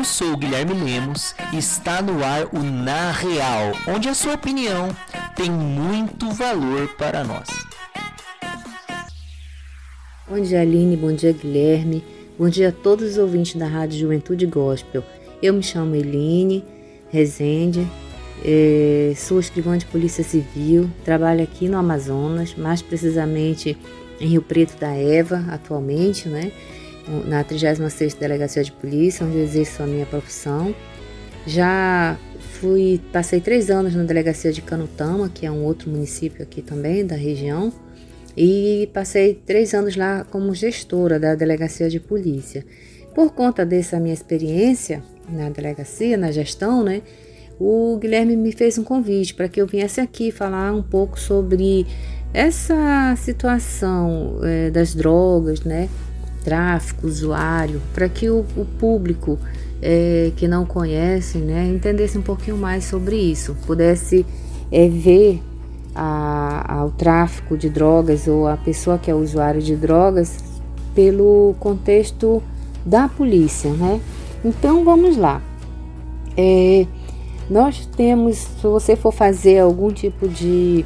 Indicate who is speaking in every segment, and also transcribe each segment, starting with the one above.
Speaker 1: Eu sou o Guilherme Lemos e está no ar o Na Real, onde a sua opinião tem muito valor para nós.
Speaker 2: Bom dia, Aline. Bom dia, Guilherme. Bom dia a todos os ouvintes da Rádio Juventude Gospel. Eu me chamo Eline Rezende, é, sou escrivã de Polícia Civil, trabalho aqui no Amazonas, mais precisamente em Rio Preto da Eva, atualmente, né? Na 36ª Delegacia de Polícia, onde exerço a minha profissão. Já fui, passei três anos na Delegacia de Canutama, que é um outro município aqui também da região, e passei três anos lá como gestora da Delegacia de Polícia. Por conta dessa minha experiência na delegacia, na gestão, né, o Guilherme me fez um convite para que eu viesse aqui falar um pouco sobre essa situação é, das drogas, né, tráfico, usuário, para que o, o público é, que não conhece né, entendesse um pouquinho mais sobre isso, pudesse é, ver a, a, o tráfico de drogas ou a pessoa que é usuário de drogas pelo contexto da polícia, né? Então vamos lá. É, nós temos, se você for fazer algum tipo de,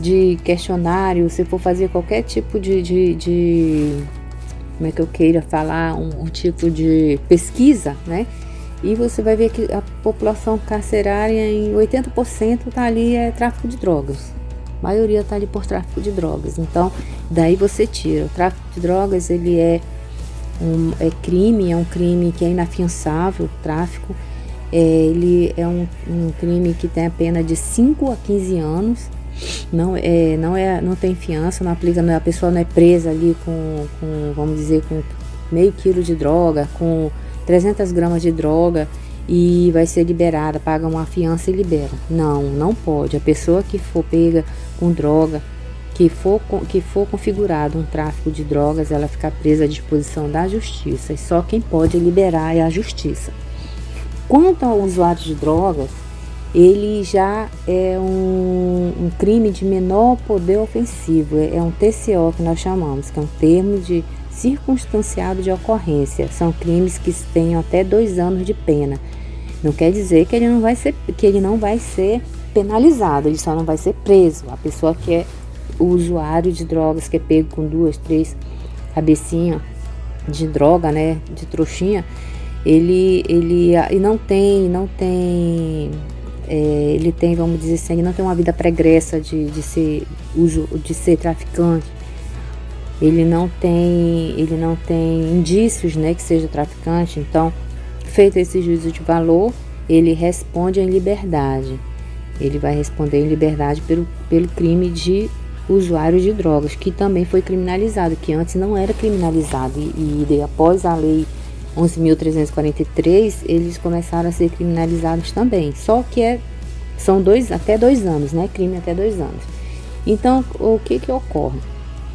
Speaker 2: de questionário, se for fazer qualquer tipo de, de, de como é que eu queira falar, um, um tipo de pesquisa, né? E você vai ver que a população carcerária em 80% está ali é tráfico de drogas. A maioria está ali por tráfico de drogas. Então, daí você tira. O tráfico de drogas ele é um é crime, é um crime que é inafiançável, o tráfico. É, ele é um, um crime que tem a pena de 5 a 15 anos não é, não é, não tem fiança, não aplica, não, é, a pessoa não é presa ali com, com, vamos dizer, com meio quilo de droga, com 300 gramas de droga e vai ser liberada, paga uma fiança e libera. Não, não pode. A pessoa que for pega com droga, que for, que for configurado um tráfico de drogas, ela fica presa à disposição da justiça. E só quem pode liberar é a justiça. Quanto ao usuário de drogas, ele já é um, um, crime de menor poder ofensivo, é, um TCO que nós chamamos, que é um termo de circunstanciado de ocorrência. São crimes que tenham até dois anos de pena. Não quer dizer que ele não vai ser, que ele não vai ser penalizado, ele só não vai ser preso. A pessoa que é o usuário de drogas, que é pego com duas, três cabecinhas de droga, né, de trouxinha, ele, ele e não tem, não tem é, ele tem, vamos dizer assim, ele não tem uma vida pregressa de, de ser de ser traficante. Ele não tem, ele não tem indícios, né, que seja traficante. Então, feito esse juízo de valor, ele responde em liberdade. Ele vai responder em liberdade pelo, pelo crime de usuário de drogas, que também foi criminalizado, que antes não era criminalizado. E, e após a lei 11.343, eles começaram a ser criminalizados também. Só que é, são dois, até dois anos, né? Crime até dois anos. Então, o que que ocorre?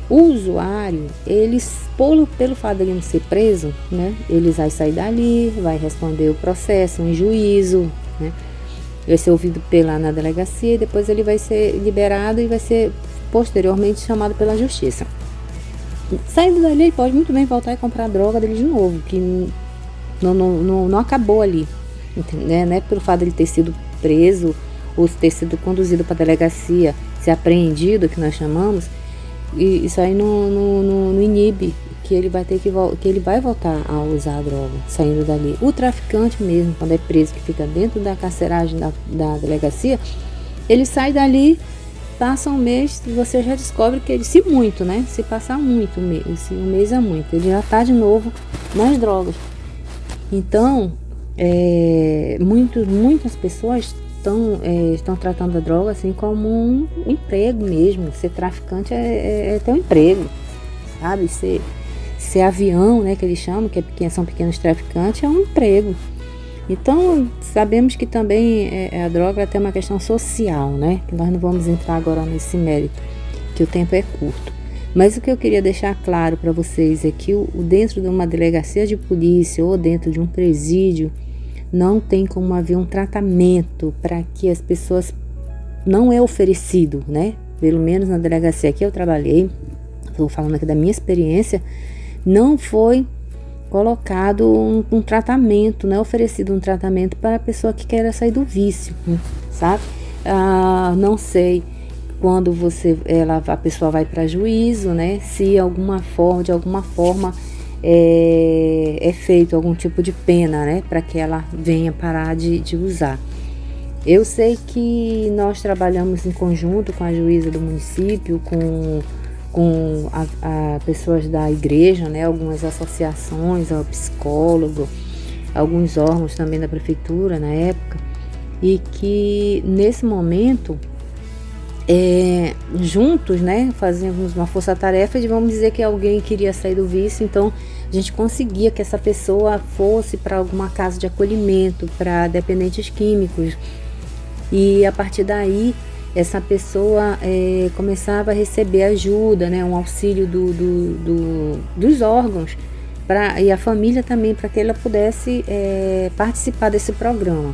Speaker 2: O usuário, eles, pelo, pelo fato de ele não ser preso, né? Eles vai sair dali, vai responder o processo em juízo, né? Vai ser ouvido pela na delegacia e depois ele vai ser liberado e vai ser posteriormente chamado pela justiça. Saindo dali, ele pode muito bem voltar e comprar a droga dele de novo, que não, não, não, não acabou ali. Né? Não é pelo fato de ele ter sido preso ou ter sido conduzido para a delegacia, ser apreendido, que nós chamamos, e isso aí não, não, não, não inibe que ele vai ter que que ele vai voltar a usar a droga saindo dali. O traficante mesmo, quando é preso, que fica dentro da carceragem da, da delegacia, ele sai dali passa um mês você já descobre que ele, se muito, né? Se passar muito, se um mês é muito, ele já tá de novo nas drogas. Então, é, muito, muitas pessoas estão, é, estão tratando a droga assim como um emprego mesmo. Ser traficante é, é, é ter um emprego, sabe? Ser, ser avião, né, que eles chamam, que é, são pequenos traficantes, é um emprego. Então, sabemos que também é, é, a droga tem uma questão social, né? Nós não vamos entrar agora nesse mérito, que o tempo é curto. Mas o que eu queria deixar claro para vocês é que o, dentro de uma delegacia de polícia ou dentro de um presídio, não tem como haver um tratamento para que as pessoas não é oferecido, né? Pelo menos na delegacia que eu trabalhei, estou falando aqui da minha experiência, não foi colocado um, um, tratamento, né? Oferecido um tratamento para a pessoa que quer sair do vício, sabe? Ah, não sei quando você, ela, a pessoa vai para juízo, né? Se alguma forma, de alguma forma é, é feito algum tipo de pena, né? Para que ela venha parar de, de usar. Eu sei que nós trabalhamos em conjunto com a juíza do município, com, com a, a pessoas da igreja, né, algumas associações, ao psicólogo, alguns órgãos também da prefeitura na época, e que nesse momento é, juntos, né, fazíamos uma força-tarefa de vamos dizer que alguém queria sair do vício, então a gente conseguia que essa pessoa fosse para alguma casa de acolhimento para dependentes químicos. E a partir daí essa pessoa é, começava a receber ajuda, né, um auxílio do, do, do, dos órgãos pra, e a família também para que ela pudesse é, participar desse programa.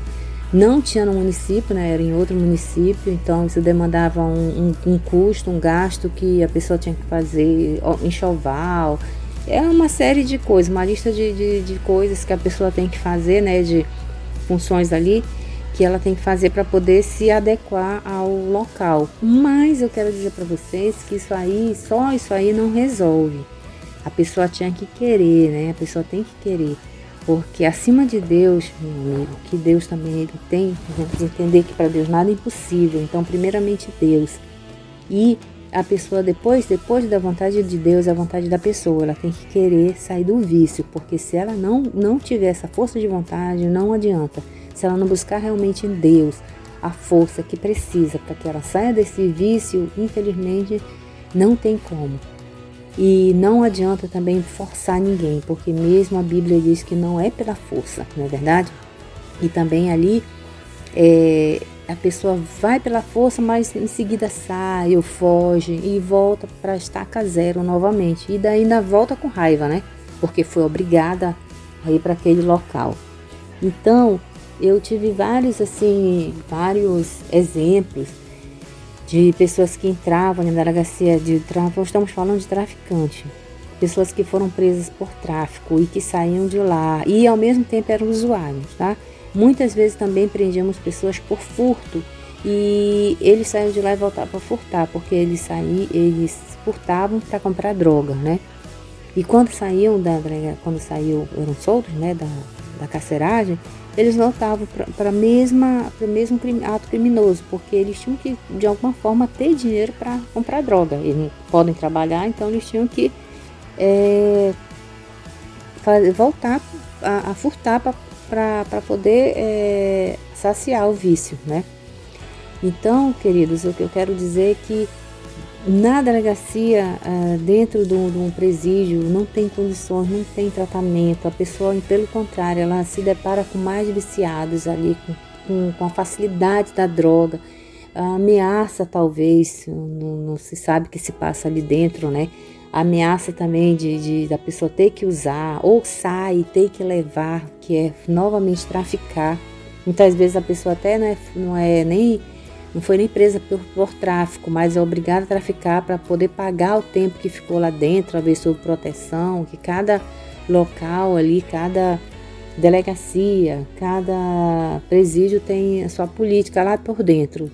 Speaker 2: Não tinha no município, né, era em outro município, então isso demandava um, um, um custo, um gasto que a pessoa tinha que fazer, enxoval, é uma série de coisas, uma lista de, de, de coisas que a pessoa tem que fazer, né, de funções ali que ela tem que fazer para poder se adequar ao local. Mas eu quero dizer para vocês que isso aí, só isso aí não resolve. A pessoa tinha que querer, né? A pessoa tem que querer. Porque acima de Deus, meu amigo, que Deus também ele tem, vamos entender que para Deus nada é impossível. Então, primeiramente Deus. E a pessoa depois, depois da vontade de Deus, a vontade da pessoa, ela tem que querer sair do vício, porque se ela não não tiver essa força de vontade, não adianta se ela não buscar realmente em Deus a força que precisa para que ela saia desse vício, infelizmente não tem como. E não adianta também forçar ninguém, porque mesmo a Bíblia diz que não é pela força, não é verdade? E também ali é, a pessoa vai pela força, mas em seguida sai ou foge e volta para estaca zero novamente. E daí ainda volta com raiva, né? Porque foi obrigada a ir para aquele local. Então, eu tive vários assim, vários exemplos de pessoas que entravam na delegacia de tráfico, estamos falando de traficante, pessoas que foram presas por tráfico e que saíam de lá e ao mesmo tempo eram usuários, tá? Muitas vezes também prendíamos pessoas por furto e eles saíam de lá e voltavam para furtar, porque eles saíam, eles furtavam para comprar droga, né? E quando saíam da quando saiu, eram soltos, né, da, da carceragem, eles voltavam para o mesmo ato criminoso, porque eles tinham que, de alguma forma, ter dinheiro para comprar droga. Eles não podem trabalhar, então eles tinham que é, voltar a, a furtar para poder é, saciar o vício, né? Então, queridos, o que eu quero dizer é que na delegacia, uh, dentro de um, presídio, não tem condições, não tem tratamento. A pessoa, pelo contrário, ela se depara com mais viciados ali, com, com, a facilidade da droga, a ameaça talvez, não, não, se sabe o que se passa ali dentro, né? A ameaça também de, de, da pessoa ter que usar, ou sai ter que levar, que é novamente traficar. Muitas vezes a pessoa até não é, não é nem não foi nem presa por, por tráfico, mas é obrigada a traficar para poder pagar o tempo que ficou lá dentro, a ver sob proteção, que cada local ali, cada delegacia, cada presídio tem a sua política lá por dentro.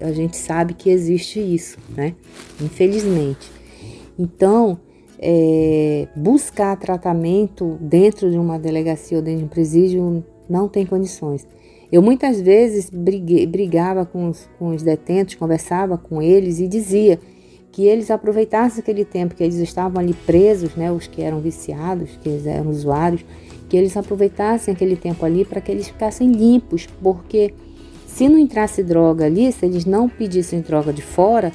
Speaker 2: A gente sabe que existe isso, né? Infelizmente. Então, é, buscar tratamento dentro de uma delegacia ou dentro de um presídio não tem condições. Eu muitas vezes briguei, brigava com os, com os detentos, conversava com eles e dizia que eles aproveitassem aquele tempo que eles estavam ali presos, né, os que eram viciados, que eles eram usuários, que eles aproveitassem aquele tempo ali para que eles ficassem limpos, porque se não entrasse droga ali, se eles não pedissem droga de fora,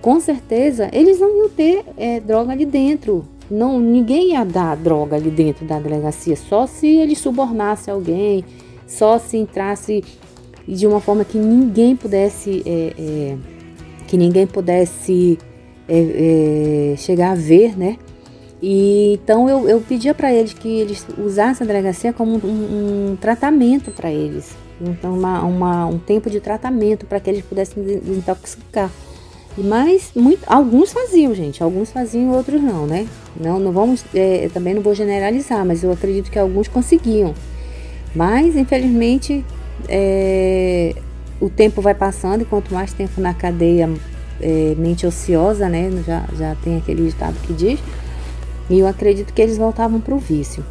Speaker 2: com certeza eles não iam ter é, droga ali dentro. Não, ninguém ia dar droga ali dentro da delegacia, só se eles subornassem alguém, só se entrasse de uma forma que ninguém pudesse é, é, que ninguém pudesse é, é chegar a ver, né? E então eu, eu pedia para eles que eles usassem a delegacia como um, um, tratamento para eles, então uma, uma, um tempo de tratamento para que eles pudessem desintoxicar. Mas muito, alguns faziam, gente. Alguns faziam, outros não, né? Não, não vamos, é, também não vou generalizar, mas eu acredito que alguns conseguiam. Mas, infelizmente, é, o tempo vai passando e quanto mais tempo na cadeia, é, mente ociosa, né? Já, já tem aquele ditado que diz. E eu acredito que eles voltavam para o vício.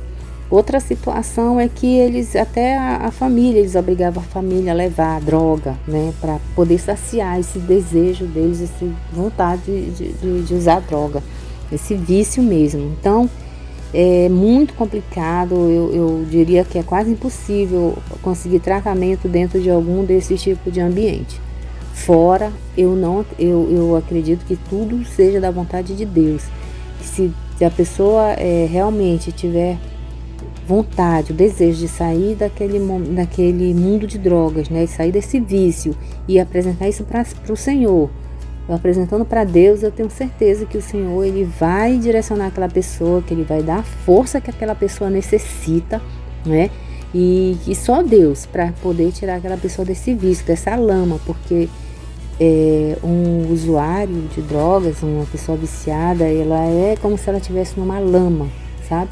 Speaker 2: Outra situação é que eles, até a, a, família, eles obrigavam a família a levar a droga, né, para poder saciar esse desejo deles, essa vontade de, de, de, usar droga, esse vício mesmo. Então, é muito complicado, eu, eu diria que é quase impossível conseguir tratamento dentro de algum desse tipo de ambiente. Fora, eu não, eu, eu acredito que tudo seja da vontade de Deus. Se, se a pessoa é, realmente tiver vontade, o desejo de sair daquele, daquele mundo de drogas, né? Sair desse vício e apresentar isso para o Senhor. Eu apresentando para Deus, eu tenho certeza que o Senhor ele vai direcionar aquela pessoa, que ele vai dar a força que aquela pessoa necessita, né? E que só Deus para poder tirar aquela pessoa desse vício, dessa lama, porque é, um usuário de drogas, uma pessoa viciada, ela é como se ela estivesse numa lama, sabe?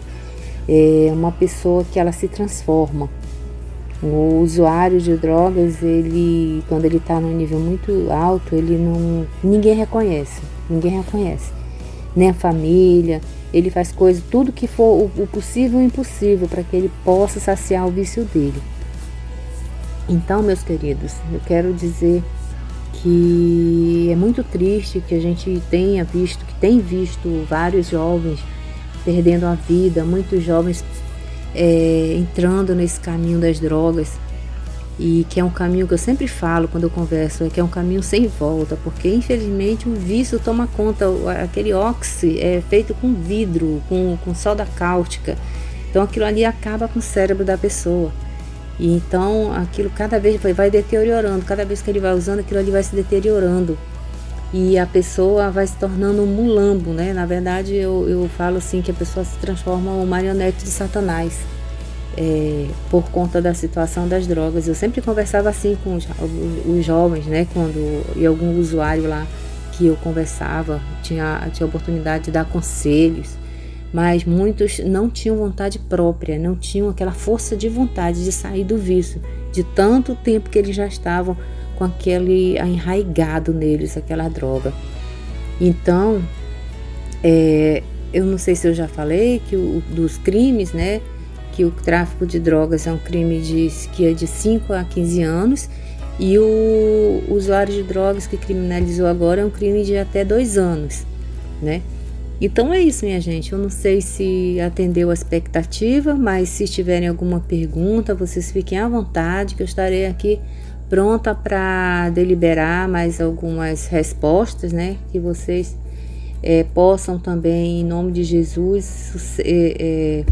Speaker 2: é uma pessoa que ela se transforma. O usuário de drogas, ele quando ele está num nível muito alto, ele não ninguém reconhece, ninguém reconhece, nem a família. Ele faz coisas, tudo que for o possível e o impossível para que ele possa saciar o vício dele. Então, meus queridos, eu quero dizer que é muito triste que a gente tenha visto, que tem visto vários jovens perdendo a vida, muitos jovens é, entrando nesse caminho das drogas e que é um caminho que eu sempre falo quando eu converso, é que é um caminho sem volta, porque infelizmente o vício toma conta, aquele óxido é feito com vidro, com, com soda cáustica, então aquilo ali acaba com o cérebro da pessoa. E então aquilo cada vez vai, vai deteriorando, cada vez que ele vai usando, aquilo ali vai se deteriorando e a pessoa vai se tornando um mulambo, né? Na verdade, eu, eu falo assim que a pessoa se transforma em uma marionete de Satanás é, por conta da situação das drogas. Eu sempre conversava assim com os, os jovens, né? Quando e algum usuário lá que eu conversava tinha tinha oportunidade de dar conselhos, mas muitos não tinham vontade própria, não tinham aquela força de vontade de sair do vício, de tanto tempo que eles já estavam com aquele enraigado neles, aquela droga. Então, é, eu não sei se eu já falei que o, dos crimes, né? Que o tráfico de drogas é um crime de, que é de 5 a 15 anos e o usuário de drogas que criminalizou agora é um crime de até dois anos, né? Então é isso, minha gente. Eu não sei se atendeu a expectativa, mas se tiverem alguma pergunta, vocês fiquem à vontade, que eu estarei aqui pronta para deliberar mais algumas respostas, né? Que vocês é, possam também, em nome de Jesus, é, é,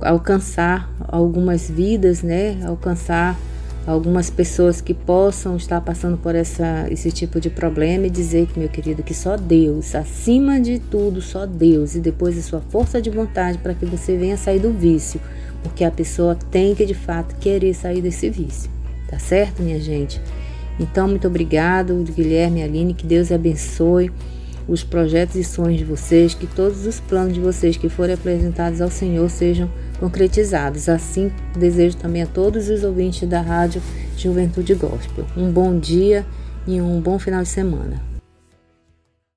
Speaker 2: alcançar algumas vidas, né? Alcançar algumas pessoas que possam estar passando por essa, esse tipo de problema e dizer que, meu querido, que só Deus, acima de tudo, só Deus, e depois a sua força de vontade para que você venha sair do vício, porque a pessoa tem que de fato querer sair desse vício. Tá certo, minha gente? Então, muito obrigado, Guilherme e Aline, que Deus abençoe os projetos e sonhos de vocês, que todos os planos de vocês que forem apresentados ao Senhor sejam concretizados. Assim, desejo também a todos os ouvintes da Rádio Juventude Gospel um bom dia e um bom final de semana.